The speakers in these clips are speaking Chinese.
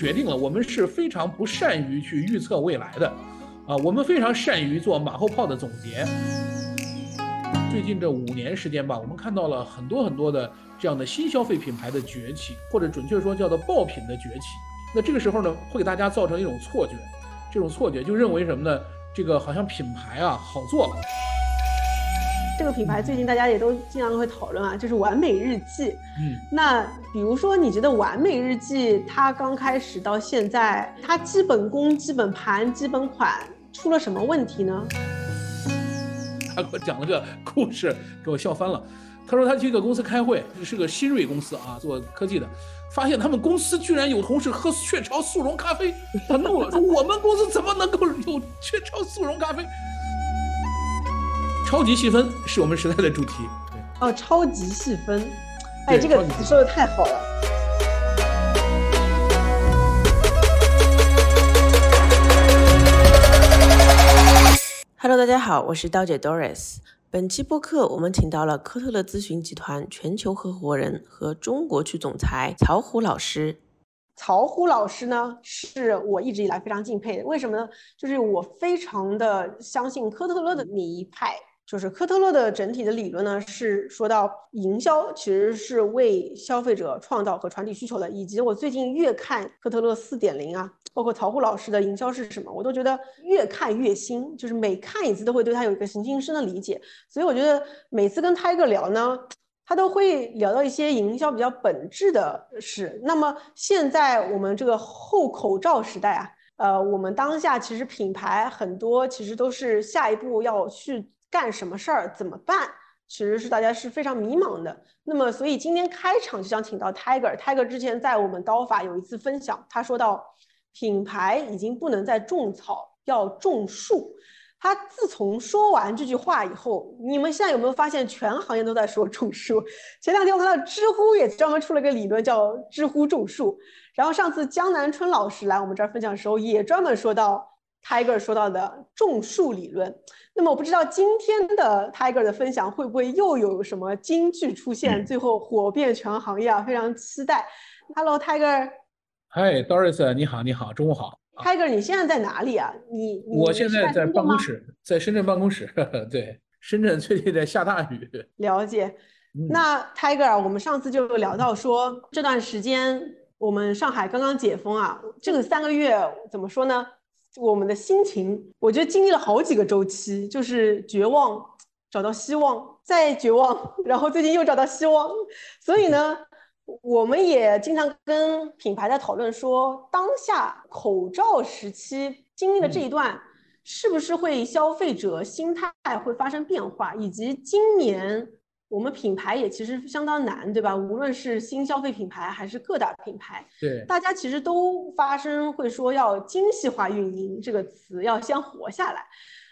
决定了我们是非常不善于去预测未来的，啊，我们非常善于做马后炮的总结。最近这五年时间吧，我们看到了很多很多的这样的新消费品牌的崛起，或者准确说叫做爆品的崛起。那这个时候呢，会给大家造成一种错觉，这种错觉就认为什么呢？这个好像品牌啊好做了。这个品牌最近大家也都经常会讨论啊，就是完美日记。嗯，那比如说你觉得完美日记它刚开始到现在，它基本功、基本盘、基本款出了什么问题呢？他给我讲了个故事，给我笑翻了。他说他去一个公司开会，是个新锐公司啊，做科技的，发现他们公司居然有同事喝雀巢速溶咖啡，他怒了，说我们公司怎么能够有雀巢速溶咖啡？超级细分是我们时代的主题。哦，超级细分，哎，这个词说的太好了。Hello，大家好，我是刀姐 Doris。本期播客我们请到了科特勒咨询集团全球合伙人和中国区总裁曹虎老师。曹虎老师呢，是我一直以来非常敬佩的。为什么呢？就是我非常的相信科特勒的那一派。就是科特勒的整体的理论呢，是说到营销其实是为消费者创造和传递需求的，以及我最近越看科特勒四点零啊，包括曹虎老师的营销是什么，我都觉得越看越新，就是每看一次都会对他有一个形形深的理解。所以我觉得每次跟 Tiger 聊呢，他都会聊到一些营销比较本质的事。那么现在我们这个后口罩时代啊，呃，我们当下其实品牌很多其实都是下一步要去。干什么事儿怎么办？其实是大家是非常迷茫的。那么，所以今天开场就想请到 Tiger。Tiger 之前在我们刀法有一次分享，他说到品牌已经不能再种草，要种树。他自从说完这句话以后，你们现在有没有发现全行业都在说种树？前两天我看到知乎也专门出了个理论叫知乎种树。然后上次江南春老师来我们这儿分享的时候，也专门说到 Tiger 说到的种树理论。那么我不知道今天的 Tiger 的分享会不会又有什么金句出现，最后火遍全行业啊！非常期待。Hello Tiger，嗨 Doris，你好，你好，中午好。Tiger，你现在在哪里啊？你我现在在办公室，在深圳办公室。对，深圳最近在下大雨。了解。那 Tiger，我们上次就聊到说，这段时间我们上海刚刚解封啊，这个三个月怎么说呢？我们的心情，我觉得经历了好几个周期，就是绝望，找到希望，再绝望，然后最近又找到希望。所以呢，我们也经常跟品牌在讨论说，当下口罩时期经历了这一段，是不是会消费者心态会发生变化，以及今年。我们品牌也其实相当难，对吧？无论是新消费品牌还是各大品牌，对，大家其实都发生会说要精细化运营这个词，要先活下来。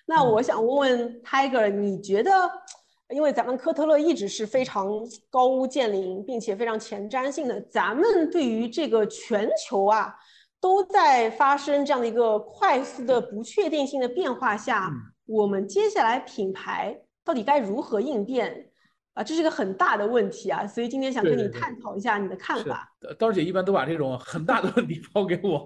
那我想问问 Tiger，你觉得，因为咱们科特勒一直是非常高屋建瓴，并且非常前瞻性的，咱们对于这个全球啊都在发生这样的一个快速的不确定性的变化下，我们接下来品牌到底该如何应变？啊，这是个很大的问题啊，所以今天想跟你探讨一下你的看法。刀姐一般都把这种很大的问题抛给我。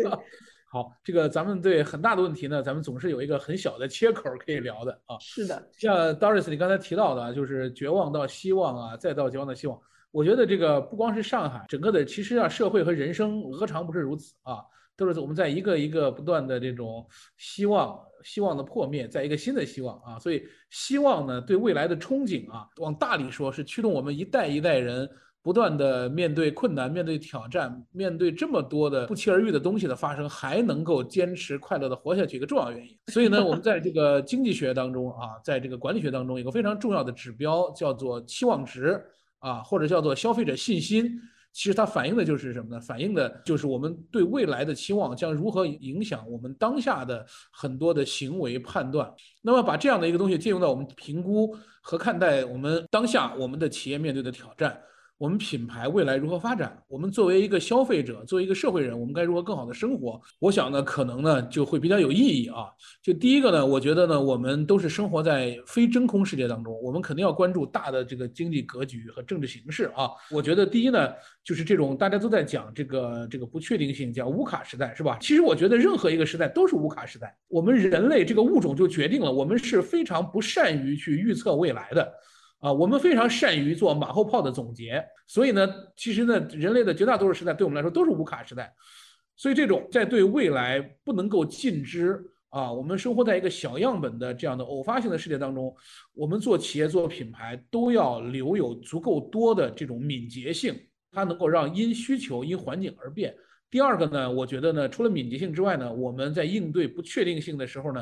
好，这个咱们对很大的问题呢，咱们总是有一个很小的切口可以聊的啊。是的，像 Doris 你刚才提到的，就是绝望到希望啊，再到绝望的希望。我觉得这个不光是上海，整个的其实啊，社会和人生何尝不是如此啊？都是我们在一个一个不断的这种希望。希望的破灭，在一个新的希望啊，所以希望呢，对未来的憧憬啊，往大里说，是驱动我们一代一代人不断的面对困难、面对挑战、面对这么多的不期而遇的东西的发生，还能够坚持快乐的活下去一个重要原因。所以呢，我们在这个经济学当中啊，在这个管理学当中，有个非常重要的指标叫做期望值啊，或者叫做消费者信心。其实它反映的就是什么呢？反映的就是我们对未来的期望将如何影响我们当下的很多的行为判断。那么把这样的一个东西借用到我们评估和看待我们当下我们的企业面对的挑战，我们品牌未来如何发展？我们作为一个消费者，作为一个社会人，我们该如何更好的生活？我想呢，可能呢就会比较有意义啊。就第一个呢，我觉得呢，我们都是生活在非真空世界当中，我们肯定要关注大的这个经济格局和政治形势啊。我觉得第一呢，就是这种大家都在讲这个这个不确定性，叫乌卡时代，是吧？其实我觉得任何一个时代都是乌卡时代。我们人类这个物种就决定了，我们是非常不善于去预测未来的。啊，我们非常善于做马后炮的总结，所以呢，其实呢，人类的绝大多数时代对我们来说都是无卡时代，所以这种在对未来不能够尽知啊，我们生活在一个小样本的这样的偶发性的世界当中，我们做企业做品牌都要留有足够多的这种敏捷性，它能够让因需求因环境而变。第二个呢，我觉得呢，除了敏捷性之外呢，我们在应对不确定性的时候呢，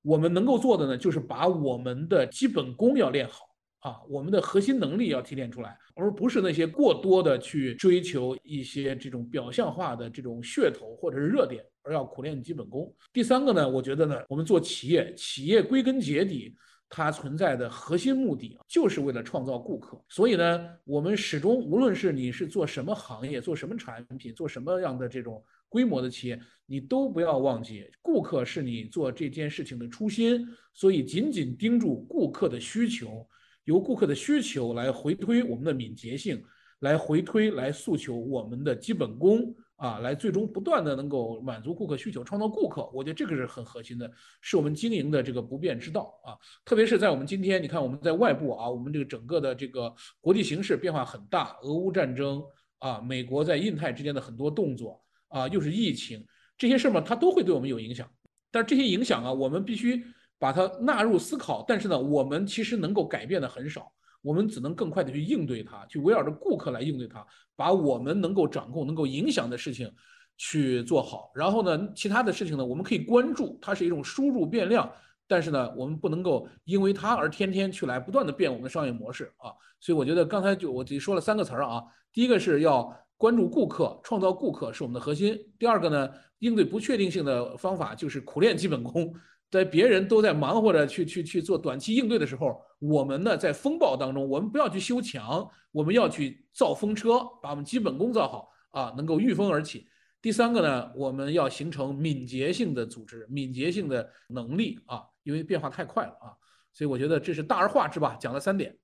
我们能够做的呢，就是把我们的基本功要练好。啊，我们的核心能力要提炼出来，而不是那些过多的去追求一些这种表象化的这种噱头或者是热点，而要苦练基本功。第三个呢，我觉得呢，我们做企业，企业归根结底，它存在的核心目的就是为了创造顾客。所以呢，我们始终无论是你是做什么行业，做什么产品，做什么样的这种规模的企业，你都不要忘记，顾客是你做这件事情的初心。所以紧紧盯住顾客的需求。由顾客的需求来回推我们的敏捷性，来回推来诉求我们的基本功啊，来最终不断的能够满足顾客需求，创造顾客。我觉得这个是很核心的，是我们经营的这个不变之道啊。特别是在我们今天，你看我们在外部啊，我们这个整个的这个国际形势变化很大，俄乌战争啊，美国在印太之间的很多动作啊，又是疫情这些事儿嘛，它都会对我们有影响。但是这些影响啊，我们必须。把它纳入思考，但是呢，我们其实能够改变的很少，我们只能更快的去应对它，去围绕着顾客来应对它，把我们能够掌控、能够影响的事情去做好。然后呢，其他的事情呢，我们可以关注，它是一种输入变量，但是呢，我们不能够因为它而天天去来不断的变我们的商业模式啊。所以我觉得刚才就我己说了三个词儿啊，第一个是要关注顾客，创造顾客是我们的核心；第二个呢，应对不确定性的方法就是苦练基本功。在别人都在忙活着去去去做短期应对的时候，我们呢在风暴当中，我们不要去修墙，我们要去造风车，把我们基本功造好啊，能够御风而起。第三个呢，我们要形成敏捷性的组织，敏捷性的能力啊，因为变化太快了啊，所以我觉得这是大而化之吧，讲了三点。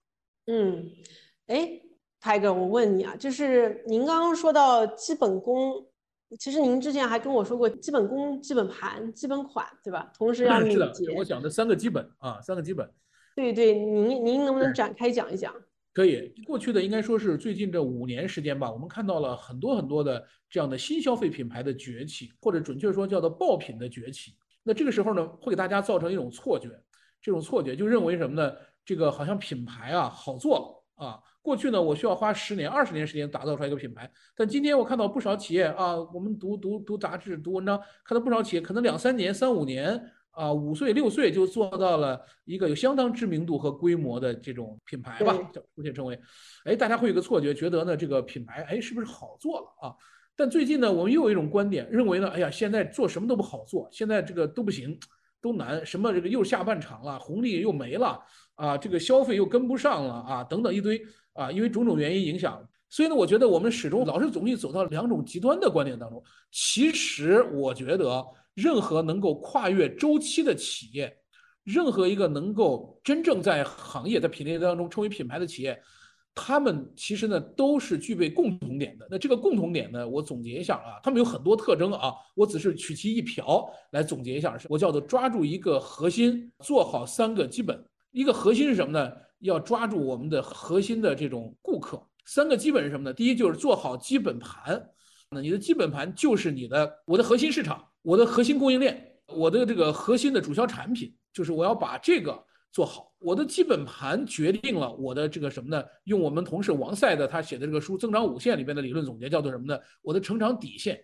嗯，哎泰哥我问你啊，就是您刚刚说到基本功。其实您之前还跟我说过基本功、基本盘、基本款，对吧？同时要敏捷。我讲的三个基本啊，三个基本。对对，您您能不能展开讲一讲？可以。过去的应该说是最近这五年时间吧，我们看到了很多很多的这样的新消费品牌的崛起，或者准确说叫做爆品的崛起。那这个时候呢，会给大家造成一种错觉，这种错觉就认为什么呢？这个好像品牌啊好做啊。过去呢，我需要花十年、二十年时间打造出来一个品牌，但今天我看到不少企业啊，我们读读读杂志、读文章，看到不少企业可能两三年、三五年啊，五岁、六岁就做到了一个有相当知名度和规模的这种品牌吧，叫目前称为，哎，大家会有个错觉，觉得呢这个品牌哎是不是好做了啊？但最近呢，我们又有一种观点，认为呢，哎呀，现在做什么都不好做，现在这个都不行，都难，什么这个又下半场了，红利又没了啊，这个消费又跟不上了啊，等等一堆。啊，因为种种原因影响，所以呢，我觉得我们始终老是总易走到两种极端的观点当中。其实，我觉得任何能够跨越周期的企业，任何一个能够真正在行业在品类当中成为品牌的企业，他们其实呢都是具备共同点的。那这个共同点呢，我总结一下啊，他们有很多特征啊，我只是取其一瓢来总结一下，我叫做抓住一个核心，做好三个基本。一个核心是什么呢？要抓住我们的核心的这种顾客，三个基本是什么呢？第一就是做好基本盘，那你的基本盘就是你的我的核心市场，我的核心供应链，我的这个核心的主销产品，就是我要把这个做好。我的基本盘决定了我的这个什么呢？用我们同事王赛的他写的这个书《增长五线》里边的理论总结叫做什么呢？我的成长底线，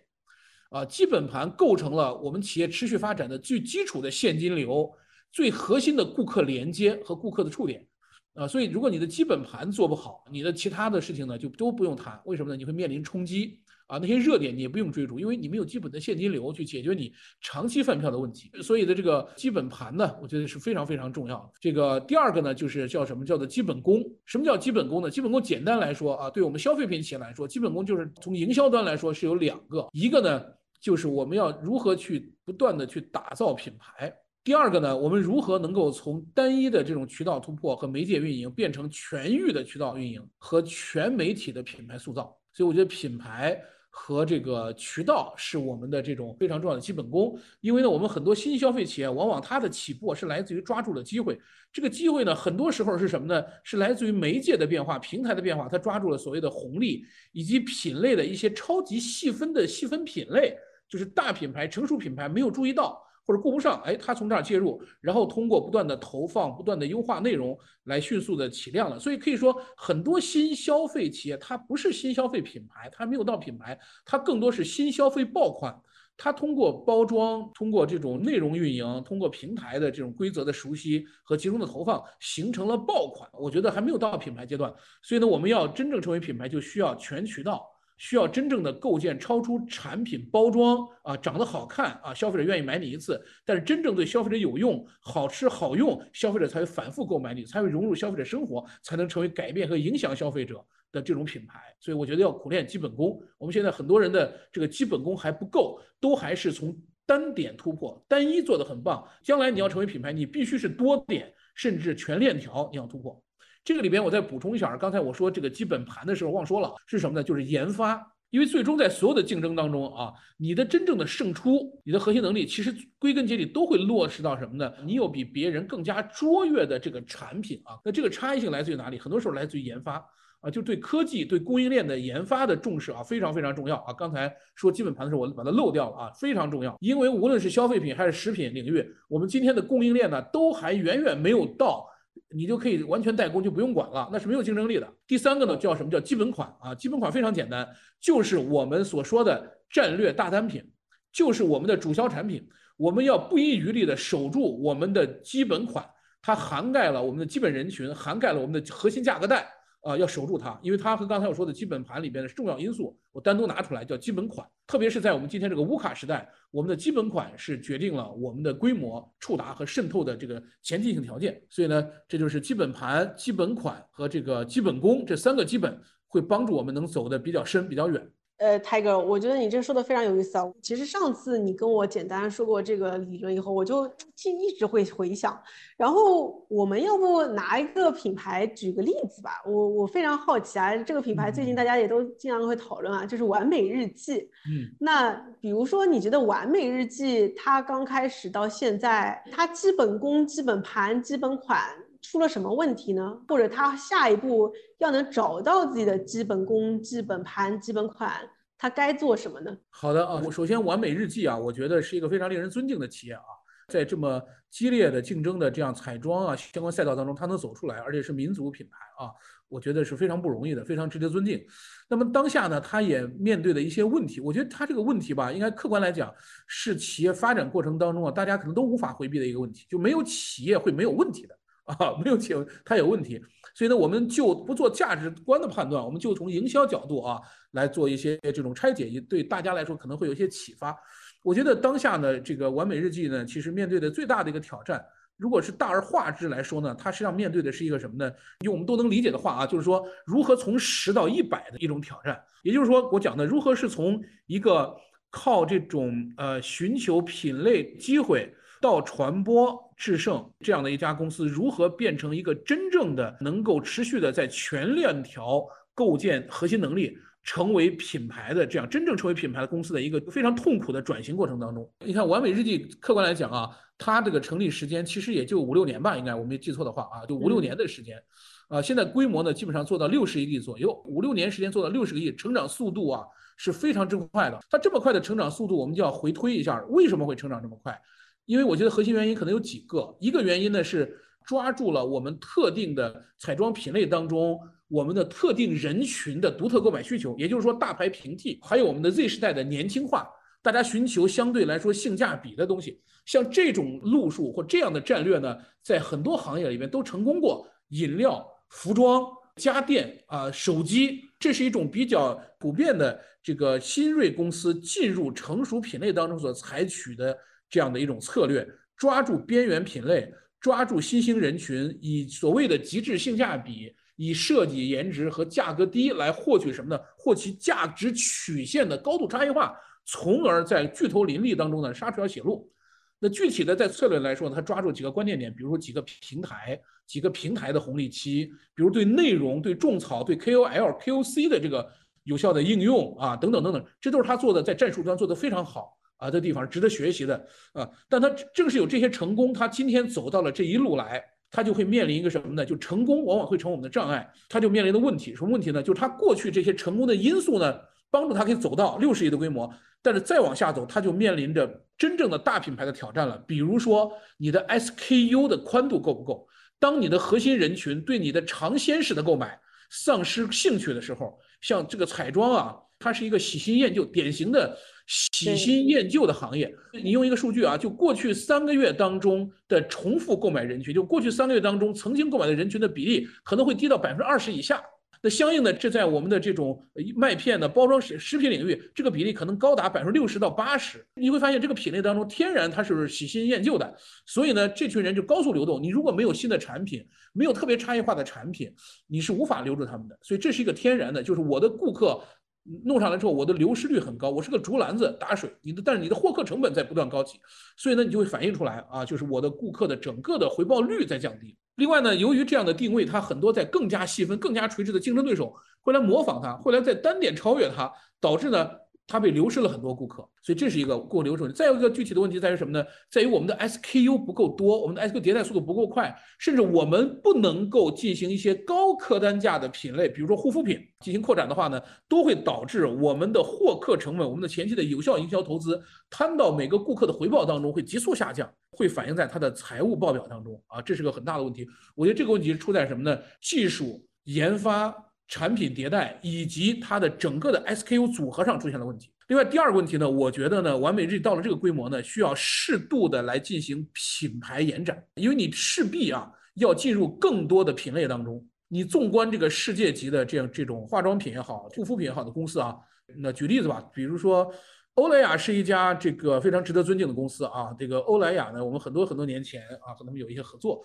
啊，基本盘构成了我们企业持续发展的最基础的现金流，最核心的顾客连接和顾客的触点。啊，所以如果你的基本盘做不好，你的其他的事情呢就都不用谈。为什么呢？你会面临冲击啊，那些热点你也不用追逐，因为你没有基本的现金流去解决你长期饭票的问题。所以的这个基本盘呢，我觉得是非常非常重要。这个第二个呢，就是叫什么叫做基本功？什么叫基本功呢？基本功简单来说啊，对我们消费品企业来说，基本功就是从营销端来说是有两个，一个呢就是我们要如何去不断的去打造品牌。第二个呢，我们如何能够从单一的这种渠道突破和媒介运营，变成全域的渠道运营和全媒体的品牌塑造？所以我觉得品牌和这个渠道是我们的这种非常重要的基本功。因为呢，我们很多新消费企业往往它的起步是来自于抓住了机会，这个机会呢，很多时候是什么呢？是来自于媒介的变化、平台的变化，它抓住了所谓的红利以及品类的一些超级细分的细分品类，就是大品牌、成熟品牌没有注意到。或者顾不上，哎，他从这儿介入，然后通过不断的投放、不断的优化内容来迅速的起量了。所以可以说，很多新消费企业它不是新消费品牌，它没有到品牌，它更多是新消费爆款。它通过包装、通过这种内容运营、通过平台的这种规则的熟悉和集中的投放，形成了爆款。我觉得还没有到品牌阶段。所以呢，我们要真正成为品牌，就需要全渠道。需要真正的构建超出产品包装啊，长得好看啊，消费者愿意买你一次。但是真正对消费者有用、好吃好用，消费者才会反复购买你，才会融入消费者生活，才能成为改变和影响消费者的这种品牌。所以我觉得要苦练基本功。我们现在很多人的这个基本功还不够，都还是从单点突破，单一做的很棒。将来你要成为品牌，你必须是多点，甚至全链条你要突破。这个里边我再补充一下，刚才我说这个基本盘的时候忘说了，是什么呢？就是研发。因为最终在所有的竞争当中啊，你的真正的胜出，你的核心能力，其实归根结底都会落实到什么呢？你有比别人更加卓越的这个产品啊。那这个差异性来自于哪里？很多时候来自于研发啊，就对科技、对供应链的研发的重视啊，非常非常重要啊。刚才说基本盘的时候，我把它漏掉了啊，非常重要。因为无论是消费品还是食品领域，我们今天的供应链呢，都还远远没有到。你就可以完全代工，就不用管了，那是没有竞争力的。第三个呢，叫什么叫基本款啊？基本款非常简单，就是我们所说的战略大单品，就是我们的主销产品。我们要不遗余力的守住我们的基本款，它涵盖了我们的基本人群，涵盖了我们的核心价格带。啊，要守住它，因为它和刚才我说的基本盘里边的重要因素，我单独拿出来叫基本款。特别是在我们今天这个乌卡时代，我们的基本款是决定了我们的规模触达和渗透的这个前提性条件。所以呢，这就是基本盘、基本款和这个基本功这三个基本，会帮助我们能走得比较深、比较远。呃，Tiger，我觉得你这说的非常有意思啊。其实上次你跟我简单说过这个理论以后，我就一一直会回想。然后我们要不拿一个品牌举个例子吧？我我非常好奇啊，这个品牌最近大家也都经常会讨论啊，就是完美日记。嗯，那比如说你觉得完美日记它刚开始到现在，它基本功、基本盘、基本款。出了什么问题呢？或者他下一步要能找到自己的基本功、基本盘、基本款，他该做什么呢？好的啊，我首先完美日记啊，我觉得是一个非常令人尊敬的企业啊，在这么激烈的竞争的这样彩妆啊相关赛道当中，它能走出来，而且是民族品牌啊，我觉得是非常不容易的，非常值得尊敬。那么当下呢，它也面对的一些问题，我觉得它这个问题吧，应该客观来讲是企业发展过程当中啊，大家可能都无法回避的一个问题，就没有企业会没有问题的。啊，没有企业它有问题，所以呢，我们就不做价值观的判断，我们就从营销角度啊来做一些这种拆解，也对大家来说可能会有一些启发。我觉得当下呢，这个完美日记呢，其实面对的最大的一个挑战，如果是大而化之来说呢，它实际上面对的是一个什么呢？用我们都能理解的话啊，就是说如何从十到一百的一种挑战。也就是说，我讲的如何是从一个靠这种呃寻求品类机会。到传播制胜这样的一家公司，如何变成一个真正的能够持续的在全链条构建核心能力，成为品牌的这样真正成为品牌的公司的一个非常痛苦的转型过程当中。你看，完美日记客观来讲啊，它这个成立时间其实也就五六年吧，应该我没记错的话啊，就五六年的时间，啊，现在规模呢基本上做到六十亿左右，五六年时间做到六十个亿，成长速度啊是非常之快的。它这么快的成长速度，我们就要回推一下，为什么会成长这么快？因为我觉得核心原因可能有几个，一个原因呢是抓住了我们特定的彩妆品类当中我们的特定人群的独特购买需求，也就是说大牌平替，还有我们的 Z 时代的年轻化，大家寻求相对来说性价比的东西，像这种路数或这样的战略呢，在很多行业里面都成功过，饮料、服装家电啊、手机，这是一种比较普遍的这个新锐公司进入成熟品类当中所采取的这样的一种策略，抓住边缘品类，抓住新兴人群，以所谓的极致性价比，以设计颜值和价格低来获取什么呢？获取价值曲线的高度差异化，从而在巨头林立当中呢杀出条血路。那具体的在策略来说呢，他抓住几个关键点，比如说几个平台、几个平台的红利期，比如对内容、对种草、对 KOL、KOC 的这个有效的应用啊，等等等等，这都是他做的在战术端做的非常好啊的地方，值得学习的啊。但他正是有这些成功，他今天走到了这一路来，他就会面临一个什么呢？就成功往往会成我们的障碍，他就面临的问题什么问题呢？就是他过去这些成功的因素呢，帮助他可以走到六十亿的规模。但是再往下走，他就面临着真正的大品牌的挑战了。比如说，你的 SKU 的宽度够不够？当你的核心人群对你的尝鲜式的购买丧失兴趣的时候，像这个彩妆啊，它是一个喜新厌旧，典型的喜新厌旧的行业。你用一个数据啊，就过去三个月当中的重复购买人群，就过去三个月当中曾经购买的人群的比例，可能会低到百分之二十以下。那相应的，这在我们的这种麦片的包装食食品领域，这个比例可能高达百分之六十到八十。你会发现，这个品类当中天然它是喜新厌旧的，所以呢，这群人就高速流动。你如果没有新的产品，没有特别差异化的产品，你是无法留住他们的。所以这是一个天然的，就是我的顾客弄上来之后，我的流失率很高，我是个竹篮子打水，你的但是你的获客成本在不断高起，所以呢，你就会反映出来啊，就是我的顾客的整个的回报率在降低。另外呢，由于这样的定位，它很多在更加细分、更加垂直的竞争对手会来模仿它，会来在单点超越它，导致呢。它被流失了很多顾客，所以这是一个过流程。再有一个具体的问题在于什么呢？在于我们的 SKU 不够多，我们的 SKU 迭代速度不够快，甚至我们不能够进行一些高客单价的品类，比如说护肤品进行扩展的话呢，都会导致我们的获客成本、我们的前期的有效营销投资摊到每个顾客的回报当中会急速下降，会反映在它的财务报表当中啊，这是个很大的问题。我觉得这个问题出在什么呢？技术研发。产品迭代以及它的整个的 SKU 组合上出现了问题。另外，第二个问题呢，我觉得呢，完美日记到了这个规模呢，需要适度的来进行品牌延展，因为你势必啊要进入更多的品类当中。你纵观这个世界级的这样这种化妆品也好、护肤品也好的公司啊，那举例子吧，比如说欧莱雅是一家这个非常值得尊敬的公司啊。这个欧莱雅呢，我们很多很多年前啊和他们有一些合作。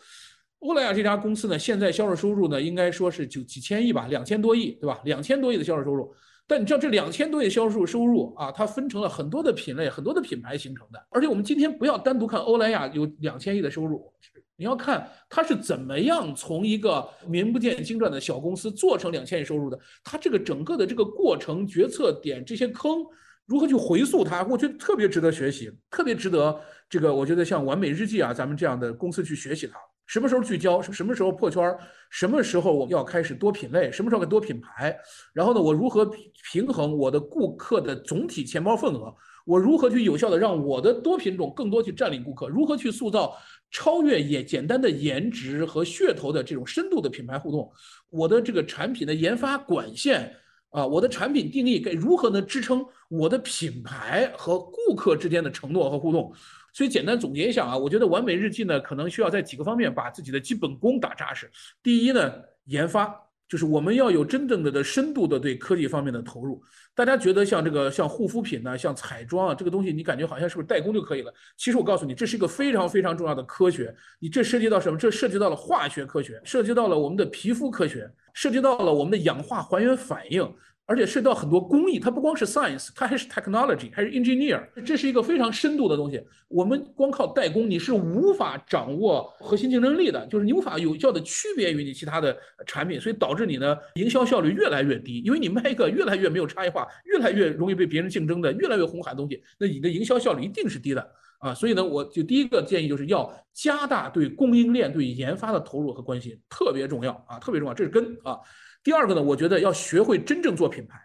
欧莱雅这家公司呢，现在销售收入呢，应该说是九几千亿吧，两千多亿，对吧？两千多亿的销售收入。但你知道这两千多亿销售收入啊，它分成了很多的品类、很多的品牌形成的。而且我们今天不要单独看欧莱雅有两千亿的收入，你要看它是怎么样从一个名不见经传的小公司做成两千亿收入的。它这个整个的这个过程、决策点这些坑，如何去回溯它，我觉得特别值得学习，特别值得这个我觉得像完美日记啊，咱们这样的公司去学习它。什么时候聚焦？什么时候破圈？什么时候我要开始多品类？什么时候多品牌？然后呢，我如何平衡我的顾客的总体钱包份额？我如何去有效的让我的多品种更多去占领顾客？如何去塑造超越也简单的颜值和噱头的这种深度的品牌互动？我的这个产品的研发管线啊，我的产品定义该如何能支撑我的品牌和顾客之间的承诺和互动？所以简单总结一下啊，我觉得完美日记呢，可能需要在几个方面把自己的基本功打扎实。第一呢，研发就是我们要有真正的的深度的对科技方面的投入。大家觉得像这个像护肤品呢，像彩妆啊，这个东西你感觉好像是不是代工就可以了？其实我告诉你，这是一个非常非常重要的科学。你这涉及到什么？这涉及到了化学科学，涉及到了我们的皮肤科学，涉及到了我们的氧化还原反应。而且涉及到很多工艺，它不光是 science，它还是 technology，还是 engineer，这是一个非常深度的东西。我们光靠代工，你是无法掌握核心竞争力的，就是你无法有效的区别于你其他的产品，所以导致你呢营销效率越来越低。因为你卖一个越来越没有差异化、越来越容易被别人竞争的、越来越红海的东西，那你的营销效率一定是低的啊。所以呢，我就第一个建议就是要加大对供应链、对研发的投入和关心，特别重要啊，特别重要，这是根啊。第二个呢，我觉得要学会真正做品牌，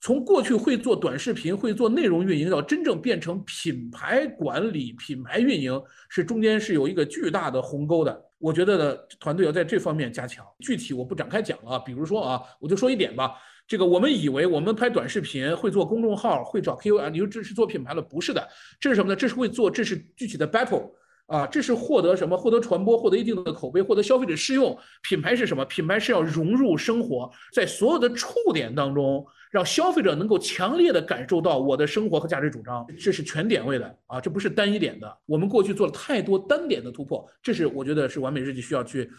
从过去会做短视频、会做内容运营，到真正变成品牌管理、品牌运营，是中间是有一个巨大的鸿沟的。我觉得呢，团队要在这方面加强。具体我不展开讲了，比如说啊，我就说一点吧。这个我们以为我们拍短视频会做公众号，会找 KOL，你说这是做品牌了？不是的，这是什么呢？这是会做，这是具体的 battle。啊，这是获得什么？获得传播，获得一定的口碑，获得消费者适用。品牌是什么？品牌是要融入生活，在所有的触点当中，让消费者能够强烈的感受到我的生活和价值主张。这是全点位的啊，这不是单一点的。我们过去做了太多单点的突破，这是我觉得是完美日记需要去，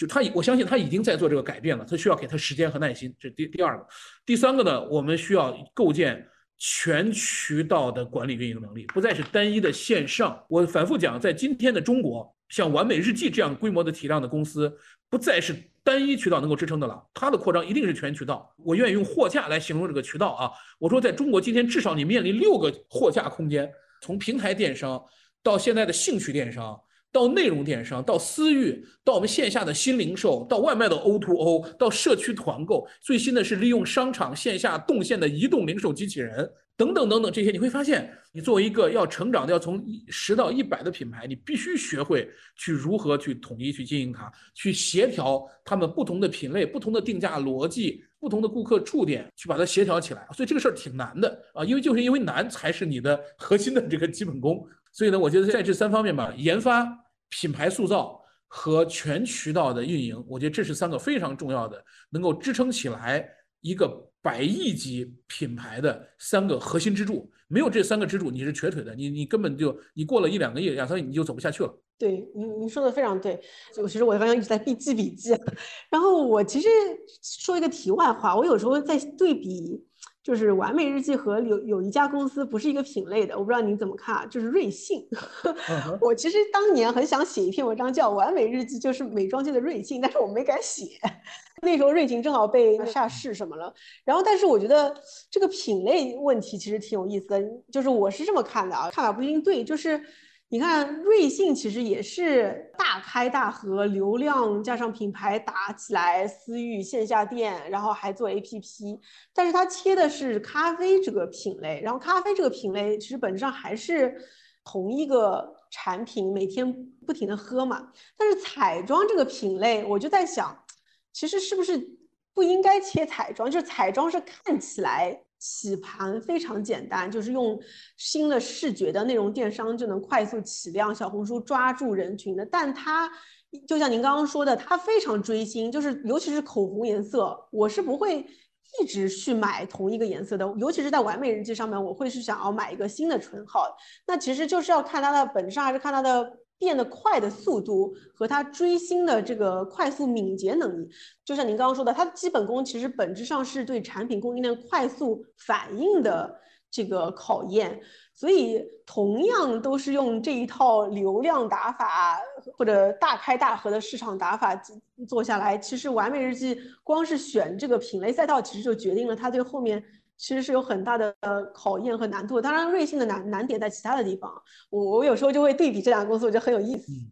就他，我相信他已经在做这个改变了，他需要给他时间和耐心。这第第二个，第三个呢，我们需要构建。全渠道的管理运营能力，不再是单一的线上。我反复讲，在今天的中国，像完美日记这样规模的体量的公司，不再是单一渠道能够支撑的了。它的扩张一定是全渠道。我愿意用货架来形容这个渠道啊。我说，在中国今天，至少你面临六个货架空间，从平台电商到现在的兴趣电商。到内容电商，到私域，到我们线下的新零售，到外卖的 O to O，到社区团购，最新的是利用商场线下动线的移动零售机器人，等等等等这些，你会发现，你作为一个要成长的、要从十到一百的品牌，你必须学会去如何去统一去经营它，去协调他们不同的品类、不同的定价逻辑、不同的顾客触点，去把它协调起来。所以这个事儿挺难的啊，因为就是因为难，才是你的 核心的这个基本功。所以呢，我觉得在这三方面吧，研发、品牌塑造和全渠道的运营，我觉得这是三个非常重要的，能够支撑起来一个百亿级品牌的三个核心支柱。没有这三个支柱，你是瘸腿的，你你根本就你过了一两个月、两三亿，你就走不下去了。对，您您说的非常对。就其实我刚刚一直在笔记笔记，然后我其实说一个题外话，我有时候在对比。就是完美日记和有有一家公司不是一个品类的，我不知道你怎么看，就是瑞幸。我其实当年很想写一篇文章叫《完美日记就是美妆界的瑞幸》，但是我没敢写。那时候瑞幸正好被下市什么了，然后但是我觉得这个品类问题其实挺有意思的，就是我是这么看的啊，看法不一定对，就是。你看，瑞幸其实也是大开大合，流量加上品牌打起来，私域线下店，然后还做 APP，但是它切的是咖啡这个品类，然后咖啡这个品类其实本质上还是同一个产品，每天不停的喝嘛。但是彩妆这个品类，我就在想，其实是不是不应该切彩妆？就是彩妆是看起来。起盘非常简单，就是用新的视觉的内容电商就能快速起量，小红书抓住人群的。但它就像您刚刚说的，它非常追星，就是尤其是口红颜色，我是不会一直去买同一个颜色的，尤其是在完美日记上面，我会是想要买一个新的唇号。那其实就是要看它的本质上，还是看它的。变得快的速度和它追星的这个快速敏捷能力，就像您刚刚说的，它的基本功其实本质上是对产品供应链快速反应的这个考验。所以，同样都是用这一套流量打法或者大开大合的市场打法做下来，其实完美日记光是选这个品类赛道，其实就决定了它对后面。其实是有很大的考验和难度，当然瑞幸的难难点在其他的地方。我我有时候就会对比这两个公司，我觉得很有意思。嗯，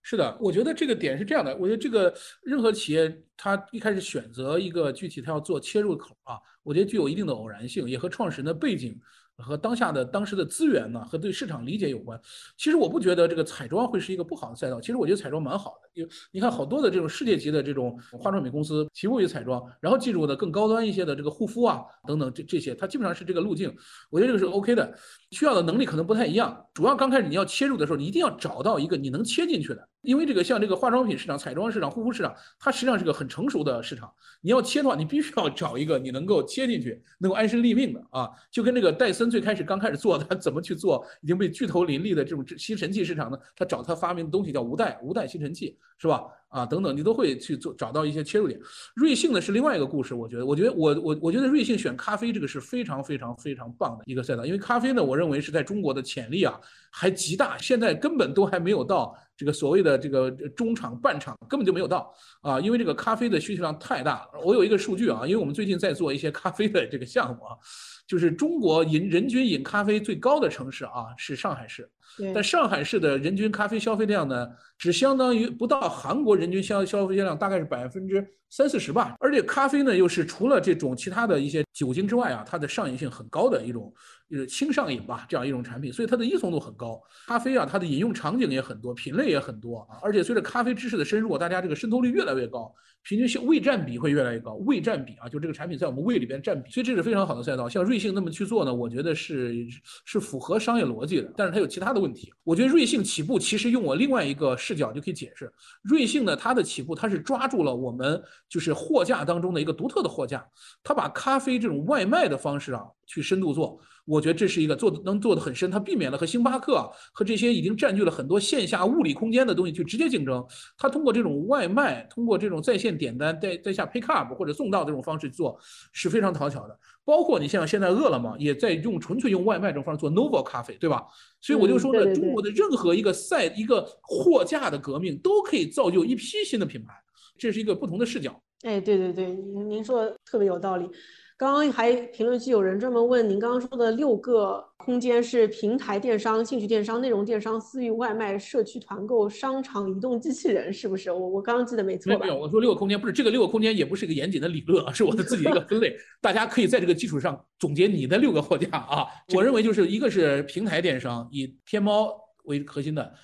是的，我觉得这个点是这样的，我觉得这个任何企业它一开始选择一个具体它要做切入口啊，我觉得具有一定的偶然性，也和创始人的背景。和当下的当时的资源呢，和对市场理解有关。其实我不觉得这个彩妆会是一个不好的赛道。其实我觉得彩妆蛮好的，因为你看好多的这种世界级的这种化妆品公司起步于彩妆，然后进入的更高端一些的这个护肤啊等等这这些，它基本上是这个路径。我觉得这个是 OK 的，需要的能力可能不太一样。主要刚开始你要切入的时候，你一定要找到一个你能切进去的。因为这个像这个化妆品市场、彩妆市场、护肤市场，它实际上是个很成熟的市场。你要切的话，你必须要找一个你能够切进去、能够安身立命的啊。就跟这个戴森最开始刚开始做，他怎么去做已经被巨头林立的这种吸尘器市场呢？他找他发明的东西叫无带无带吸尘器，是吧？啊，等等，你都会去做找到一些切入点。瑞幸呢是另外一个故事，我觉得，我觉得我我我觉得瑞幸选咖啡这个是非常非常非常棒的一个赛道，因为咖啡呢，我认为是在中国的潜力啊还极大，现在根本都还没有到。这个所谓的这个中场、半场根本就没有到啊，因为这个咖啡的需求量太大了。我有一个数据啊，因为我们最近在做一些咖啡的这个项目啊，就是中国饮人均饮咖啡最高的城市啊是上海市，但上海市的人均咖啡消费量呢，只相当于不到韩国人均消消费量大概是百分之三四十吧。而且咖啡呢，又是除了这种其他的一些酒精之外啊，它的上瘾性很高的一种。就是轻上瘾吧，这样一种产品，所以它的依从度很高。咖啡啊，它的饮用场景也很多，品类也很多啊。而且随着咖啡知识的深入，大家这个渗透率越来越高，平均胃占比会越来越高。胃占比啊，就这个产品在我们胃里边占比，所以这是非常好的赛道。像瑞幸那么去做呢？我觉得是是符合商业逻辑的，但是它有其他的问题。我觉得瑞幸起步其实用我另外一个视角就可以解释，瑞幸呢它的起步它是抓住了我们就是货架当中的一个独特的货架，它把咖啡这种外卖的方式啊去深度做。我觉得这是一个做的能做的很深，它避免了和星巴克和这些已经占据了很多线下物理空间的东西去直接竞争。它通过这种外卖，通过这种在线点单、在在下 pick up 或者送到这种方式做，是非常讨巧的。包括你像现在饿了么也在用纯粹用外卖这种方式做 Novo 咖啡，对吧？所以我就说呢，中国的任何一个赛一个货架的革命，都可以造就一批新的品牌。这是一个不同的视角。哎，对对对，您您说的特别有道理。刚刚还评论区有人专门问您刚刚说的六个空间是平台电商、兴趣电商、内容电商、私域外卖、社区团购、商场移动机器人，是不是？我我刚刚记得没错吧？没有，我说六个空间不是这个六个空间，也不是一个严谨的理论啊，是我的自己的一个分类。大家可以在这个基础上总结你的六个货架啊。我认为就是一个是平台电商，以天猫为核心的。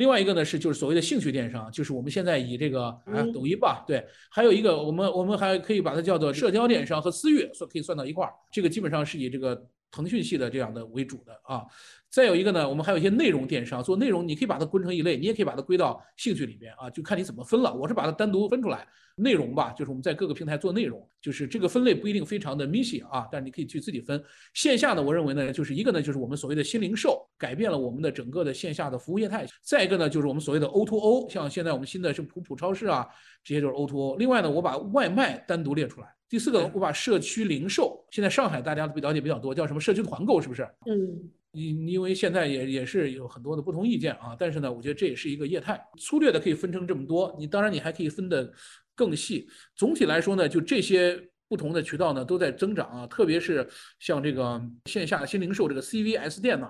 另外一个呢是就是所谓的兴趣电商，就是我们现在以这个啊抖音吧，对，还有一个我们我们还可以把它叫做社交电商和私域算可以算到一块儿，这个基本上是以这个腾讯系的这样的为主的啊。再有一个呢，我们还有一些内容电商，做内容你可以把它归成一类，你也可以把它归到兴趣里边啊，就看你怎么分了。我是把它单独分出来，内容吧，就是我们在各个平台做内容，就是这个分类不一定非常的明细啊，但是你可以去自己分。线下呢，我认为呢，就是一个呢，就是我们所谓的新零售，改变了我们的整个的线下的服务业态。再一个呢，就是我们所谓的 O to O，像现在我们新的是普普超市啊，这些就是 O to O。另外呢，我把外卖单独列出来。第四个，我把社区零售，现在上海大家了解比较多，叫什么社区团购，是不是？嗯。因因为现在也也是有很多的不同意见啊，但是呢，我觉得这也是一个业态，粗略的可以分成这么多。你当然你还可以分得更细。总体来说呢，就这些不同的渠道呢都在增长啊，特别是像这个线下新零售这个 CVS 店呢，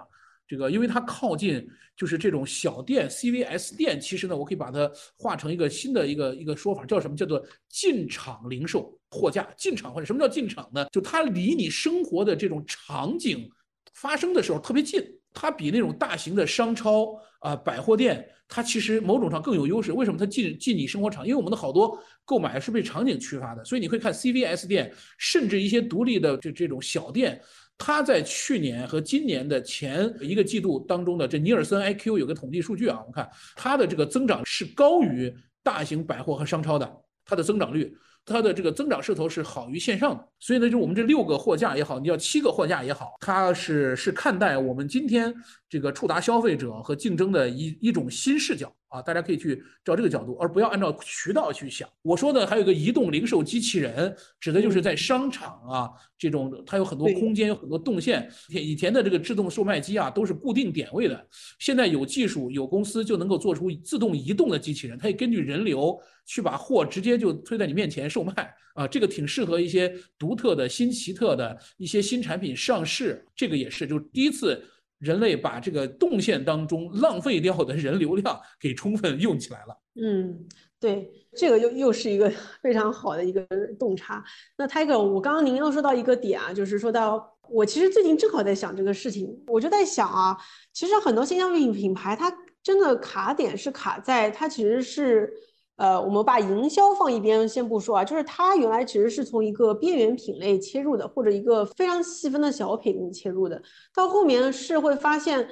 这个因为它靠近就是这种小店，CVS 店其实呢，我可以把它画成一个新的一个一个说法，叫什么？叫做进场零售货架，进场或者什么叫进场呢？就它离你生活的这种场景。发生的时候特别近，它比那种大型的商超啊、百货店，它其实某种上更有优势。为什么它进进你生活场？因为我们的好多购买是被场景驱发的，所以你会看 CVS 店，甚至一些独立的这这种小店，它在去年和今年的前一个季度当中的这尼尔森 IQ 有个统计数据啊，我们看它的这个增长是高于大型百货和商超的，它的增长率。它的这个增长势头是好于线上的，所以呢，就我们这六个货架也好，你要七个货架也好，它是是看待我们今天这个触达消费者和竞争的一一种新视角。啊，大家可以去照这个角度，而不要按照渠道去想。我说的还有一个移动零售机器人，指的就是在商场啊这种，它有很多空间，有很多动线。以前的这个自动售卖机啊，都是固定点位的。现在有技术，有公司就能够做出自动移动的机器人，它也根据人流去把货直接就推在你面前售卖。啊，这个挺适合一些独特的新奇特的一些新产品上市。这个也是，就第一次。人类把这个动线当中浪费掉的人流量给充分用起来了。嗯，对，这个又又是一个 非常好的一个洞察。那 Tiger，我刚刚您又说到一个点啊，就是说到我其实最近正好在想这个事情，我就在想啊，其实很多新消费品品牌它真的卡点是卡在它其实是。呃，我们把营销放一边先不说啊，就是它原来其实是从一个边缘品类切入的，或者一个非常细分的小品切入的，到后面是会发现，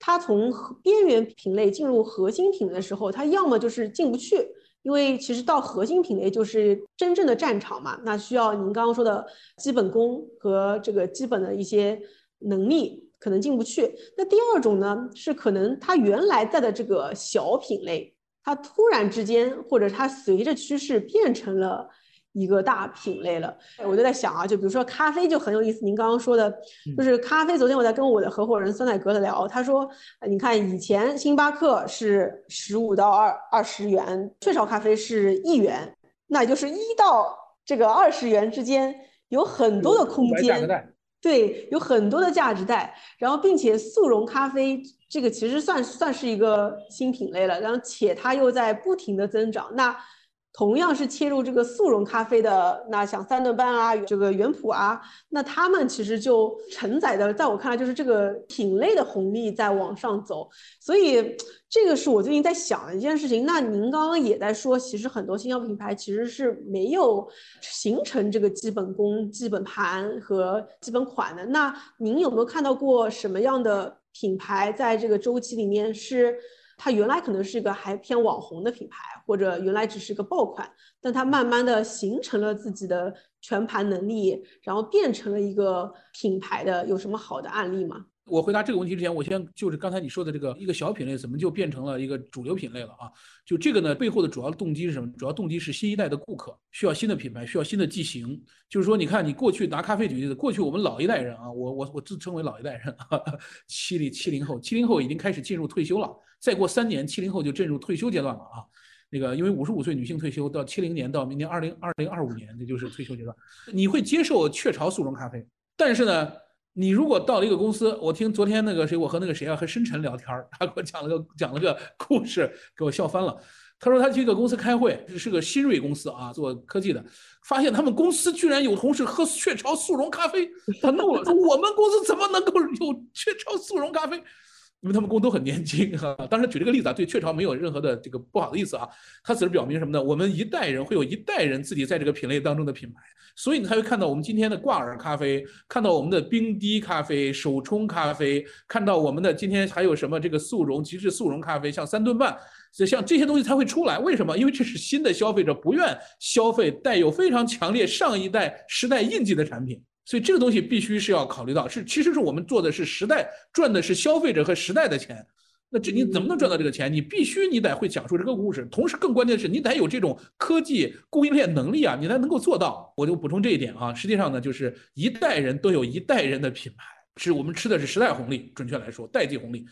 它从边缘品类进入核心品类的时候，它要么就是进不去，因为其实到核心品类就是真正的战场嘛，那需要您刚刚说的基本功和这个基本的一些能力，可能进不去。那第二种呢，是可能它原来在的这个小品类。它突然之间，或者它随着趋势变成了一个大品类了。我就在想啊，就比如说咖啡就很有意思。您刚刚说的，就是咖啡。昨天我在跟我的合伙人酸奶哥的聊，他说，你看以前星巴克是十五到二二十元，雀巢咖啡是一元，那也就是一到这个二十元之间有很多的空间。对，有很多的价值带，然后并且速溶咖啡这个其实算算是一个新品类了，然后且它又在不停的增长。那同样是切入这个速溶咖啡的，那像三顿半啊，这个原普啊，那他们其实就承载的，在我看来就是这个品类的红利在往上走。所以这个是我最近在想的一件事情。那您刚刚也在说，其实很多新药品牌其实是没有形成这个基本功、基本盘和基本款的。那您有没有看到过什么样的品牌在这个周期里面是？它原来可能是一个还偏网红的品牌，或者原来只是个爆款，但它慢慢的形成了自己的全盘能力，然后变成了一个品牌的，有什么好的案例吗？我回答这个问题之前，我先就是刚才你说的这个一个小品类怎么就变成了一个主流品类了啊？就这个呢，背后的主要动机是什么？主要动机是新一代的顾客需要新的品牌，需要新的剂型。就是说，你看你过去拿咖啡举例子，过去我们老一代人啊，我我我自称为老一代人，七零七零后，七零后已经开始进入退休了。再过三年，七零后就进入退休阶段了啊。那个因为五十五岁女性退休到七零年到明年二零二零二五年，这就是退休阶段。你会接受雀巢速溶咖啡，但是呢？你如果到了一个公司，我听昨天那个谁，我和那个谁啊，和深沉聊天他给我讲了个讲了个故事，给我笑翻了。他说他去一个公司开会，是个新锐公司啊，做科技的，发现他们公司居然有同事喝雀巢速溶咖啡，他怒了，说我们公司怎么能够有雀巢速溶咖啡？因为他们工都很年轻哈。当时举这个例子啊，对雀巢没有任何的这个不好的意思啊，他只是表明什么呢？我们一代人会有一代人自己在这个品类当中的品牌。所以你才会看到我们今天的挂耳咖啡，看到我们的冰滴咖啡、手冲咖啡，看到我们的今天还有什么这个速溶极致速溶咖啡，像三顿半，所以像这些东西才会出来。为什么？因为这是新的消费者不愿消费带有非常强烈上一代时代印记的产品，所以这个东西必须是要考虑到，是其实是我们做的是时代赚的是消费者和时代的钱。那这你怎么能赚到这个钱？你必须你得会讲述这个故事，同时更关键的是你得有这种科技供应链能力啊，你才能够做到。我就补充这一点啊，实际上呢，就是一代人都有一代人的品牌，是我们吃的是时代红利，准确来说代际红利。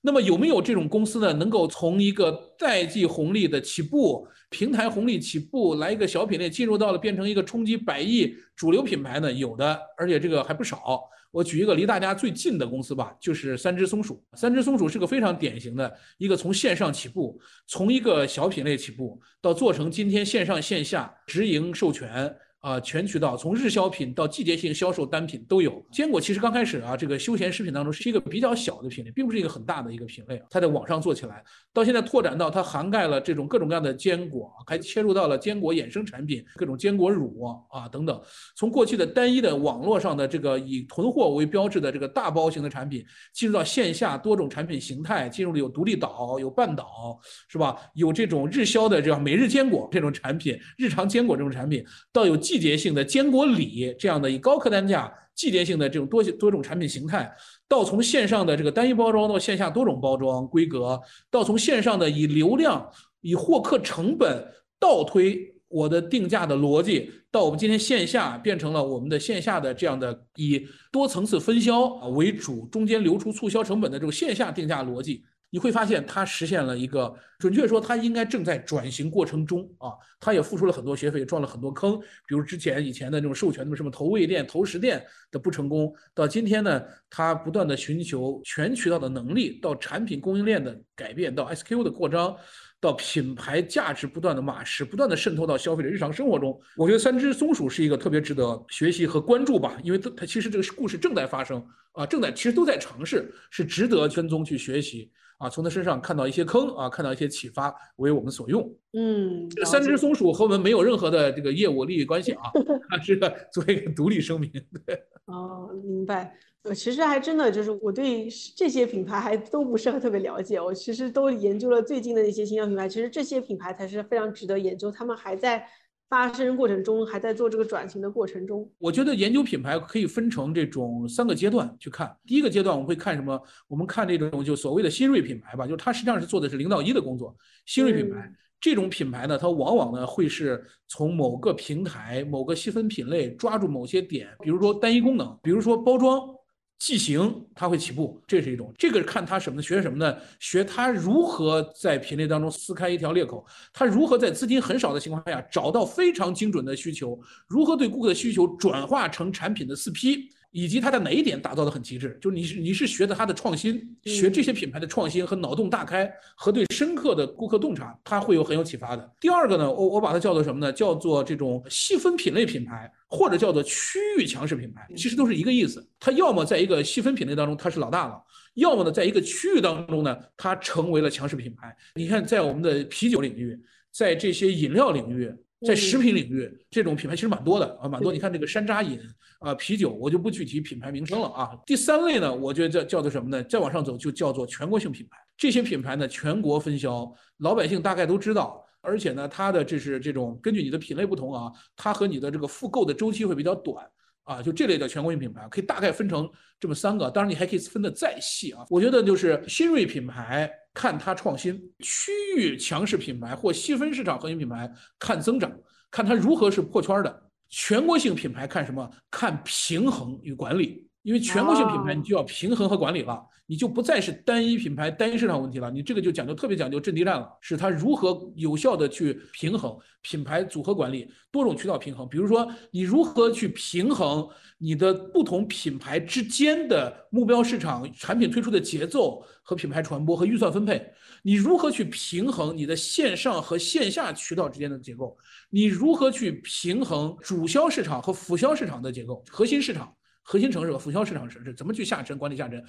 那么有没有这种公司呢，能够从一个代际红利的起步、平台红利起步，来一个小品类，进入到了变成一个冲击百亿主流品牌呢？有的，而且这个还不少。我举一个离大家最近的公司吧，就是三只松鼠。三只松鼠是个非常典型的一个从线上起步，从一个小品类起步，到做成今天线上线下直营授权。啊，全渠道从日销品到季节性销售单品都有。坚果其实刚开始啊，这个休闲食品当中是一个比较小的品类，并不是一个很大的一个品类。它在网上做起来，到现在拓展到它涵盖了这种各种各样的坚果，还切入到了坚果衍生产品，各种坚果乳啊等等。从过去的单一的网络上的这个以囤货为标志的这个大包型的产品，进入到线下多种产品形态，进入了有独立岛、有半岛，是吧？有这种日销的这样每日坚果这种产品，日常坚果这种产品，到有。季节性的坚果礼这样的以高客单价、季节性的这种多多种产品形态，到从线上的这个单一包装到线下多种包装规格，到从线上的以流量、以获客成本倒推我的定价的逻辑，到我们今天线下变成了我们的线下的这样的以多层次分销为主，中间流出促销成本的这种线下定价逻辑。你会发现，它实现了一个，准确说，它应该正在转型过程中啊。它也付出了很多学费，撞了很多坑，比如之前以前的那种授权的什么投喂店、投食店的不成功，到今天呢，它不断的寻求全渠道的能力，到产品供应链的改变，到 SKU 的扩张，到品牌价值不断的马实，不断的渗透到消费者日常生活中。我觉得三只松鼠是一个特别值得学习和关注吧，因为它它其实这个故事正在发生啊，正在其实都在尝试，是值得跟踪去学习。啊，从他身上看到一些坑啊，看到一些启发，为我们所用。嗯，这三只松鼠和我们没有任何的这个业务利益关系啊，是个作为一个独立声明。对，哦，明白。呃，其实还真的就是我对这些品牌还都不是特别了解，我其实都研究了最近的一些新疆品牌，其实这些品牌才是非常值得研究，他们还在。发生过程中，还在做这个转型的过程中。我觉得研究品牌可以分成这种三个阶段去看。第一个阶段，我们会看什么？我们看这种就所谓的新锐品牌吧，就是它实际上是做的是零到一的工作。新锐品牌这种品牌呢，它往往呢会是从某个平台、某个细分品类抓住某些点，比如说单一功能，比如说包装。即行，他会起步，这是一种。这个看他什么呢？学什么呢？学他如何在品类当中撕开一条裂口，他如何在资金很少的情况下找到非常精准的需求，如何对顾客的需求转化成产品的四批。以及它在哪一点打造的很极致，就是你是你是学的它的创新，学这些品牌的创新和脑洞大开和对深刻的顾客洞察，它会有很有启发的。第二个呢，我我把它叫做什么呢？叫做这种细分品类品牌，或者叫做区域强势品牌，其实都是一个意思。它要么在一个细分品类当中它是老大了，要么呢在一个区域当中呢它成为了强势品牌。你看，在我们的啤酒领域，在这些饮料领域。在食品领域，这种品牌其实蛮多的啊，蛮多。你看这个山楂饮啊，啤酒，我就不具体品牌名称了啊。第三类呢，我觉得叫叫做什么呢？再往上走就叫做全国性品牌。这些品牌呢，全国分销，老百姓大概都知道，而且呢，它的这是这种根据你的品类不同啊，它和你的这个复购的周期会比较短。啊，就这类的全国性品牌，可以大概分成这么三个，当然你还可以分得再细啊。我觉得就是新锐品牌看它创新，区域强势品牌或细分市场核心品牌看增长，看它如何是破圈的。全国性品牌看什么？看平衡与管理。因为全国性品牌，你就要平衡和管理了，你就不再是单一品牌、单一市场问题了，你这个就讲究特别讲究阵地战了，是它如何有效的去平衡品牌组合管理、多种渠道平衡。比如说，你如何去平衡你的不同品牌之间的目标市场、产品推出的节奏和品牌传播和预算分配？你如何去平衡你的线上和线下渠道之间的结构？你如何去平衡主销市场和辅销市场的结构？核心市场？核心城市和辅销市场城市怎么去下沉管理下沉？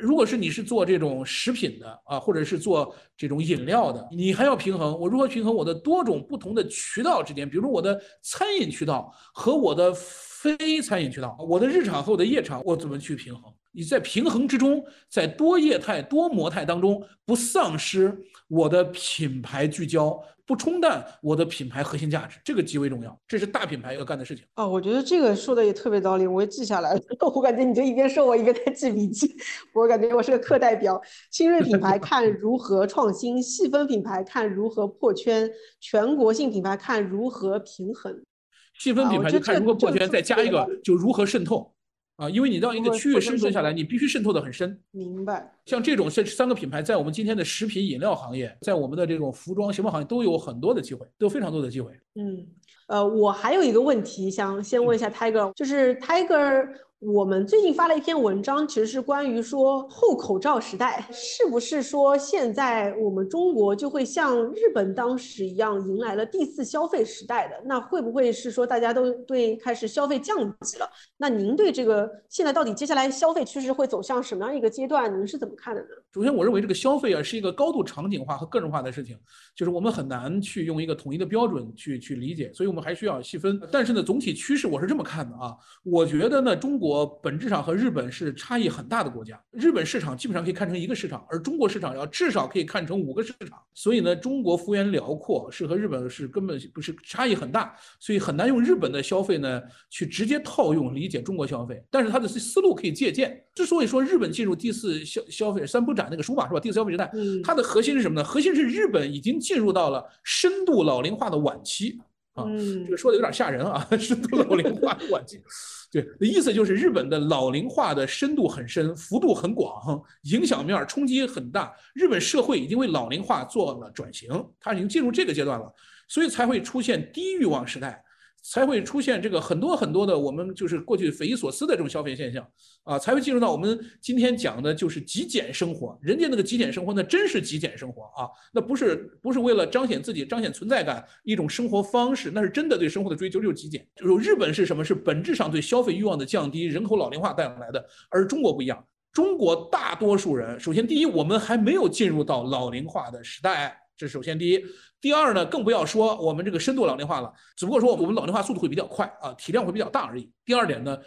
如果是你是做这种食品的啊，或者是做这种饮料的，你还要平衡我如何平衡我的多种不同的渠道之间，比如说我的餐饮渠道和我的非餐饮渠道，我的日常和我的夜场，我怎么去平衡？你在平衡之中，在多业态多模态当中，不丧失我的品牌聚焦，不冲淡我的品牌核心价值，这个极为重要，这是大品牌要干的事情。哦，我觉得这个说的也特别道理，我也记下来了。我感觉你就一边说，我一边在记笔记。我感觉我是个课代表。新锐品牌看如何创新，细分品牌看如何破圈，全国性品牌看如何平衡。细分品牌就看如何破圈，再加一个就如何渗透。啊，因为你让一个区域生存下来，你必须渗透的很深。明白。像这种这三个品牌，在我们今天的食品饮料行业，在我们的这种服装鞋帽行业，都有很多的机会，都有非常多的机会。嗯，呃，我还有一个问题想先问一下 Tiger，就是 Tiger。我们最近发了一篇文章，其实是关于说后口罩时代是不是说现在我们中国就会像日本当时一样迎来了第四消费时代的？那会不会是说大家都对开始消费降级了？那您对这个现在到底接下来消费趋势会走向什么样一个阶段？您是怎么看的呢？首先，我认为这个消费啊是一个高度场景化和个人化的事情，就是我们很难去用一个统一的标准去去理解，所以我们还需要细分。但是呢，总体趋势我是这么看的啊，我觉得呢，中国国。我本质上和日本是差异很大的国家，日本市场基本上可以看成一个市场，而中国市场要至少可以看成五个市场。所以呢，中国幅员辽阔，是和日本是根本不是差异很大，所以很难用日本的消费呢去直接套用理解中国消费。但是它的思路可以借鉴。之所以说日本进入第四消消费三不展那个书吧是吧？第四消费时代，它的核心是什么呢？核心是日本已经进入到了深度老龄化的晚期啊，这个说的有点吓人啊，深度 老龄化的晚期。对，意思就是日本的老龄化的深度很深，幅度很广，影响面冲击很大。日本社会已经为老龄化做了转型，它已经进入这个阶段了，所以才会出现低欲望时代。才会出现这个很多很多的我们就是过去匪夷所思的这种消费现象啊，才会进入到我们今天讲的就是极简生活。人家那个极简生活，那真是极简生活啊，那不是不是为了彰显自己、彰显存在感一种生活方式，那是真的对生活的追求，就是极简。就是日本是什么？是本质上对消费欲望的降低、人口老龄化带来的，而中国不一样。中国大多数人，首先第一，我们还没有进入到老龄化的时代。这首先第一，第二呢，更不要说我们这个深度老龄化了，只不过说我们老龄化速度会比较快啊，体量会比较大而已。第二点呢，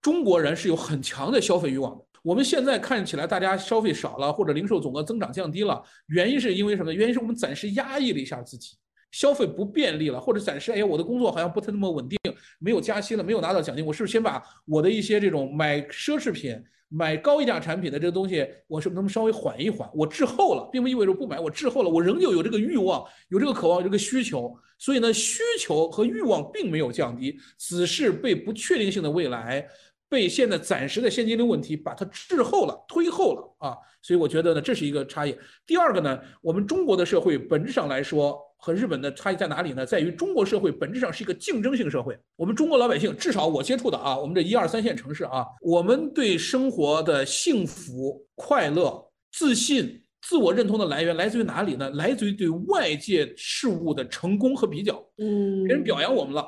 中国人是有很强的消费欲望的。我们现在看起来大家消费少了，或者零售总额增长降低了，原因是因为什么？原因是我们暂时压抑了一下自己，消费不便利了，或者暂时哎，我的工作好像不太那么稳定，没有加薪了，没有拿到奖金，我是不是先把我的一些这种买奢侈品？买高溢价产品的这个东西，我是不能稍微缓一缓？我滞后了，并不意味着不买，我滞后了，我仍旧有这个欲望，有这个渴望，有这个需求。所以呢，需求和欲望并没有降低，只是被不确定性的未来被现在暂时的现金流问题把它滞后了、推后了啊。所以我觉得呢，这是一个差异。第二个呢，我们中国的社会本质上来说和日本的差异在哪里呢？在于中国社会本质上是一个竞争性社会。我们中国老百姓，至少我接触的啊，我们这一二三线城市啊，我们对生活的幸福、快乐、自信。自我认同的来源来自于哪里呢？来自于对外界事物的成功和比较。嗯，别人表扬我们了，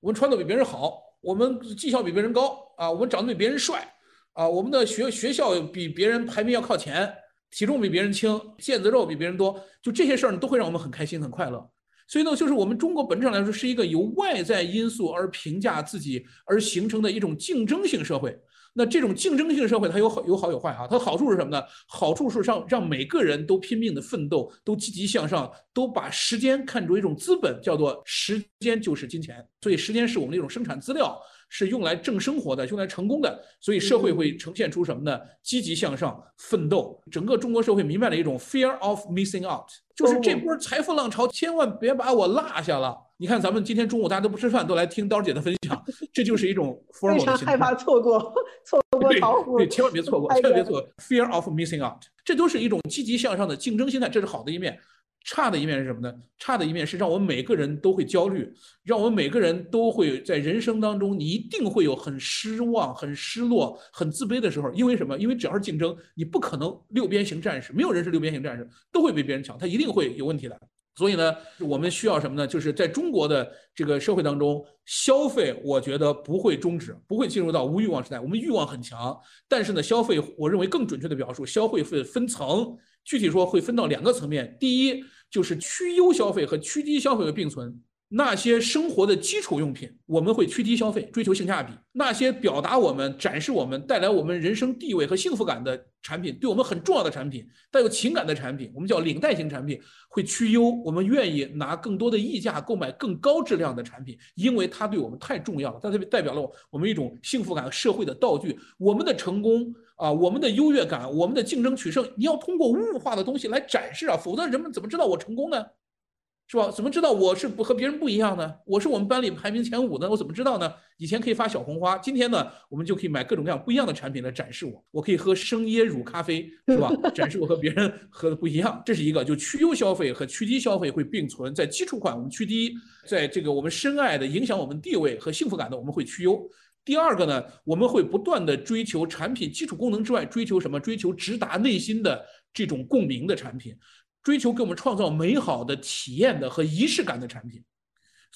我们穿的比别人好，我们绩效比别人高啊，我们长得比别人帅啊，我们的学学校比别人排名要靠前，体重比别人轻，腱子肉比别人多，就这些事儿呢，都会让我们很开心很快乐。所以呢，就是我们中国本质上来说是一个由外在因素而评价自己而形成的一种竞争性社会。那这种竞争性社会，它有好有好有坏啊。它的好处是什么呢？好处是让让每个人都拼命的奋斗，都积极向上，都把时间看作一种资本，叫做时间就是金钱。所以时间是我们的一种生产资料，是用来挣生活的，用来成功的。所以社会会呈现出什么呢？积极向上，奋斗。整个中国社会弥漫了一种 fear of missing out，就是这波财富浪潮，千万别把我落下了。你看，咱们今天中午大家都不吃饭，都来听刀姐的分享，这就是一种 非常害怕错过错过炒股，对，千万别错过，千万别错过，fear of missing out，这都是一种积极向上的竞争心态，这是好的一面。差的一面是什么呢？差的一面是让我们每个人都会焦虑，让我们每个人都会在人生当中，你一定会有很失望、很失落、很自卑的时候。因为什么？因为只要是竞争，你不可能六边形战士，没有人是六边形战士，都会比别人强，他一定会有问题的。所以呢，我们需要什么呢？就是在中国的这个社会当中，消费我觉得不会终止，不会进入到无欲望时代。我们欲望很强，但是呢，消费我认为更准确的表述，消费会分层，具体说会分到两个层面。第一就是趋优消费和趋低消费的并存。那些生活的基础用品，我们会趋低消费，追求性价比；那些表达我们、展示我们、带来我们人生地位和幸福感的产品，对我们很重要的产品，带有情感的产品，我们叫领带型产品，会趋优。我们愿意拿更多的溢价购买更高质量的产品，因为它对我们太重要了，它代表了我们一种幸福感社会的道具。我们的成功啊，我们的优越感，我们的竞争取胜，你要通过物化的东西来展示啊，否则人们怎么知道我成功呢？是吧？怎么知道我是不和别人不一样呢？我是我们班里排名前五的，我怎么知道呢？以前可以发小红花，今天呢，我们就可以买各种各样不一样的产品来展示我。我可以喝生椰乳咖啡，是吧？展示我和别人 喝的不一样。这是一个，就趋优消费和趋低消费会并存，在基础款我们趋低，在这个我们深爱的影响我们地位和幸福感的我们会趋优。第二个呢，我们会不断的追求产品基础功能之外，追求什么？追求直达内心的这种共鸣的产品。追求给我们创造美好的体验的和仪式感的产品，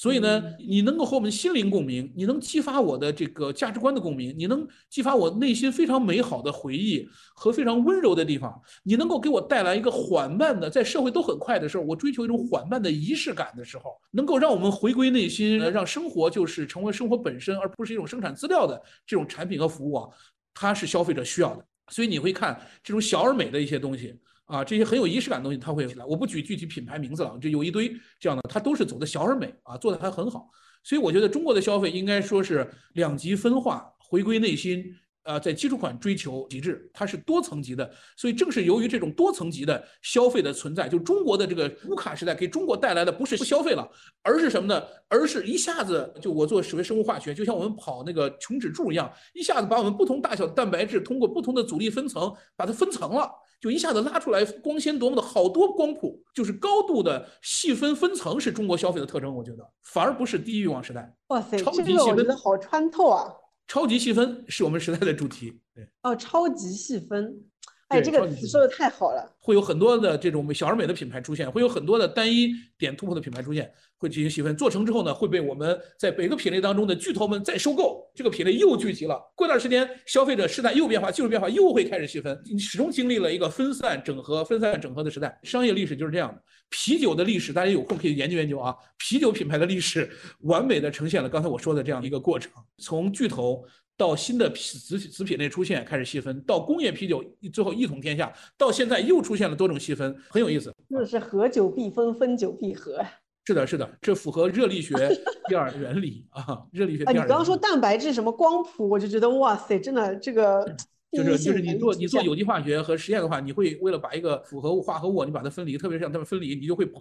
所以呢，你能够和我们心灵共鸣，你能激发我的这个价值观的共鸣，你能激发我内心非常美好的回忆和非常温柔的地方，你能够给我带来一个缓慢的，在社会都很快的时候，我追求一种缓慢的仪式感的时候，能够让我们回归内心，让生活就是成为生活本身，而不是一种生产资料的这种产品和服务啊，它是消费者需要的。所以你会看这种小而美的一些东西。啊，这些很有仪式感的东西，它会起来。我不举具体品牌名字了，这有一堆这样的，它都是走的小而美啊，做的还很好。所以我觉得中国的消费应该说是两极分化，回归内心。呃，在基础款追求极致，它是多层级的。所以正是由于这种多层级的消费的存在，就中国的这个无卡时代给中国带来的不是不消费了，而是什么呢？而是一下子就我做所谓生物化学，就像我们跑那个琼脂柱一样，一下子把我们不同大小的蛋白质通过不同的阻力分层把它分层了。就一下子拉出来，光鲜夺目的好多光谱，就是高度的细分分层，是中国消费的特征。我觉得反而不是低欲望时代。哇塞，这个我觉得好穿透啊！超级细分是我们时代的主题。对哦，超级细分。哎，这个词说的太好了。会有很多的这种小而美的品牌出现，会有很多的单一点突破的品牌出现，会进行细分。做成之后呢，会被我们在每个品类当中的巨头们再收购，这个品类又聚集了。过段时间，消费者时代又变化，技术变化又会开始细分。你始终经历了一个分散整合、分散整合的时代。商业历史就是这样的。啤酒的历史，大家有空可以研究研究啊。啤酒品牌的历史，完美的呈现了刚才我说的这样的一个过程，从巨头。到新的子子品类出现，开始细分，到工业啤酒最后一统天下，到现在又出现了多种细分，很有意思。那是合久必分，分久必合。是的，是的，这符合热力学 第二原理啊。热力学第二。你刚刚说蛋白质什么光谱，我就觉得哇塞，真的这个就是就是你做你做有机化学和实验的话，你会为了把一个复合物化合物，你把它分离，特别是让它们分离，你就会跑。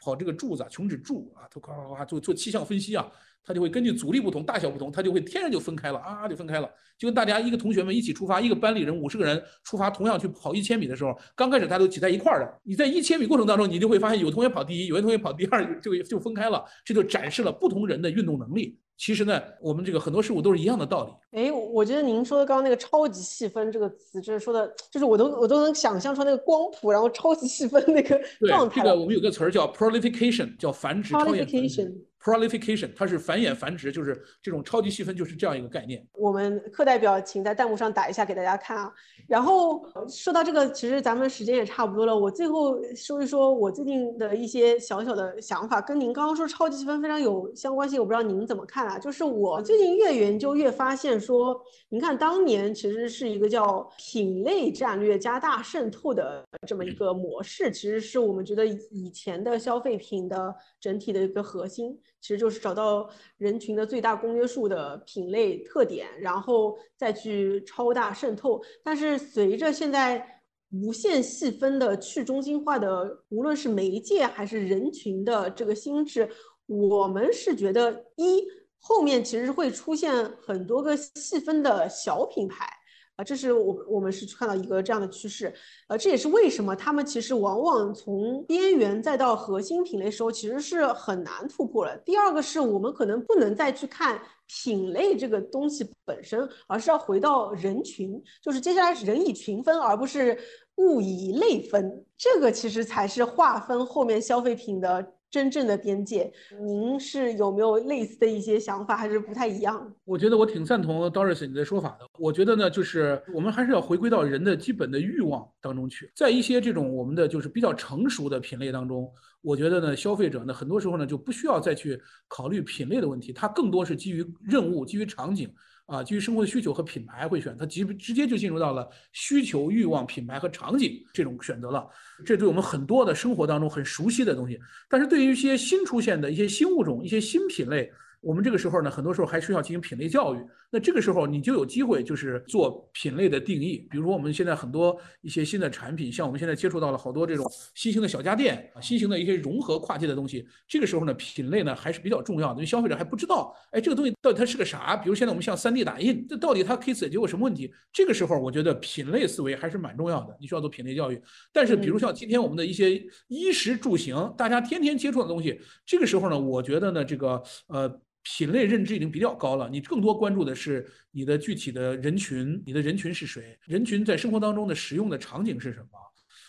跑这个柱子啊，琼脂柱啊，它夸夸夸做做气象分析啊，它就会根据阻力不同、大小不同，它就会天然就分开了啊，就分开了。就跟大家一个同学们一起出发，一个班里人五十个人出发，同样去跑一千米的时候，刚开始大家都挤在一块儿的，你在一千米过程当中，你就会发现有同学跑第一，有些同学跑第二，就就分开了，这就展示了不同人的运动能力。其实呢，我们这个很多事物都是一样的道理。哎，我觉得您说的刚刚那个“超级细分”这个词，就是说的，就是我都我都能想象出那个光谱，然后超级细分那个状态。这个我们有个词儿叫 prolification，叫繁殖。prolification。prolification，它是繁衍繁殖，就是这种超级细分，就是这样一个概念。我们课代表请在弹幕上打一下给大家看啊。然后说到这个，其实咱们时间也差不多了，我最后说一说我最近的一些小小的想法，跟您刚刚说超级细分非常有相关性。我不知道您怎么看啊？就是我最近越研究越发现说，您看当年其实是一个叫品类战略加大渗透的这么一个模式，其实是我们觉得以前的消费品的整体的一个核心。其实就是找到人群的最大公约数的品类特点，然后再去超大渗透。但是随着现在无限细分的去中心化的，无论是媒介还是人群的这个心智，我们是觉得一后面其实会出现很多个细分的小品牌。啊，这是我我们是看到一个这样的趋势，呃，这也是为什么他们其实往往从边缘再到核心品类时候，其实是很难突破了。第二个是我们可能不能再去看品类这个东西本身，而是要回到人群，就是接下来是人以群分，而不是物以类分，这个其实才是划分后面消费品的。真正的边界，您是有没有类似的一些想法，还是不太一样？我觉得我挺赞同 Doris 你的说法的。我觉得呢，就是我们还是要回归到人的基本的欲望当中去。在一些这种我们的就是比较成熟的品类当中，我觉得呢，消费者呢，很多时候呢就不需要再去考虑品类的问题，它更多是基于任务、基于场景。啊，基于生活的需求和品牌会选，它直直接就进入到了需求、欲望、品牌和场景这种选择了。这对我们很多的生活当中很熟悉的东西，但是对于一些新出现的一些新物种、一些新品类。我们这个时候呢，很多时候还需要进行品类教育。那这个时候你就有机会，就是做品类的定义。比如说我们现在很多一些新的产品，像我们现在接触到了好多这种新型的小家电啊，新型的一些融合跨界的东西。这个时候呢，品类呢还是比较重要的，因为消费者还不知道，哎，这个东西到底它是个啥？比如现在我们像 3D 打印，这到底它可以解决我什么问题？这个时候我觉得品类思维还是蛮重要的，你需要做品类教育。但是比如像今天我们的一些衣食住行，大家天天接触的东西，这个时候呢，我觉得呢，这个呃。品类认知已经比较高了，你更多关注的是你的具体的人群，你的人群是谁？人群在生活当中的使用的场景是什么？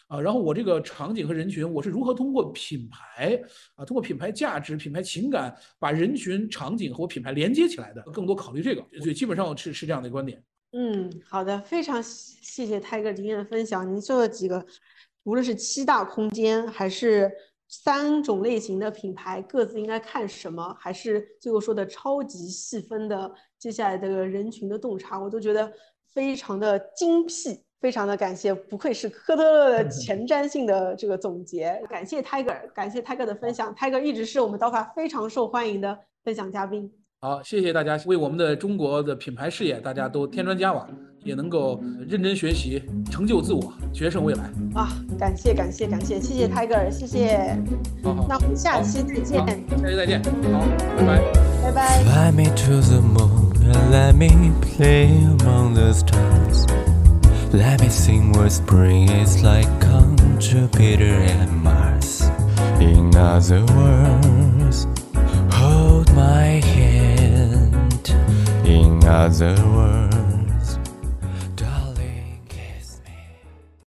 啊，然后我这个场景和人群，我是如何通过品牌啊，通过品牌价值、品牌情感，把人群、场景和我品牌连接起来的？更多考虑这个，所以基本上是是这样的观点。嗯，好的，非常谢谢泰哥今天的分享。您做的几个，无论是七大空间还是。三种类型的品牌各自应该看什么？还是最后说的超级细分的接下来的人群的洞察，我都觉得非常的精辟，非常的感谢，不愧是科特勒的前瞻性的这个总结。感谢 Tiger，感谢 Tiger 的分享，Tiger 一直是我们刀法非常受欢迎的分享嘉宾。好，谢谢大家为我们的中国的品牌事业，大家都添砖加瓦。也能够认真学习，成就自我，决胜未来啊！感谢感谢感谢，谢谢 Tiger，谢谢。好好，那我们下期再见。下期再见，好，拜拜，拜拜。Fly me to the moon and let me play among the stars. Let me sing what spring is like on Jupiter and Mars. In other words, hold my hand. In other words.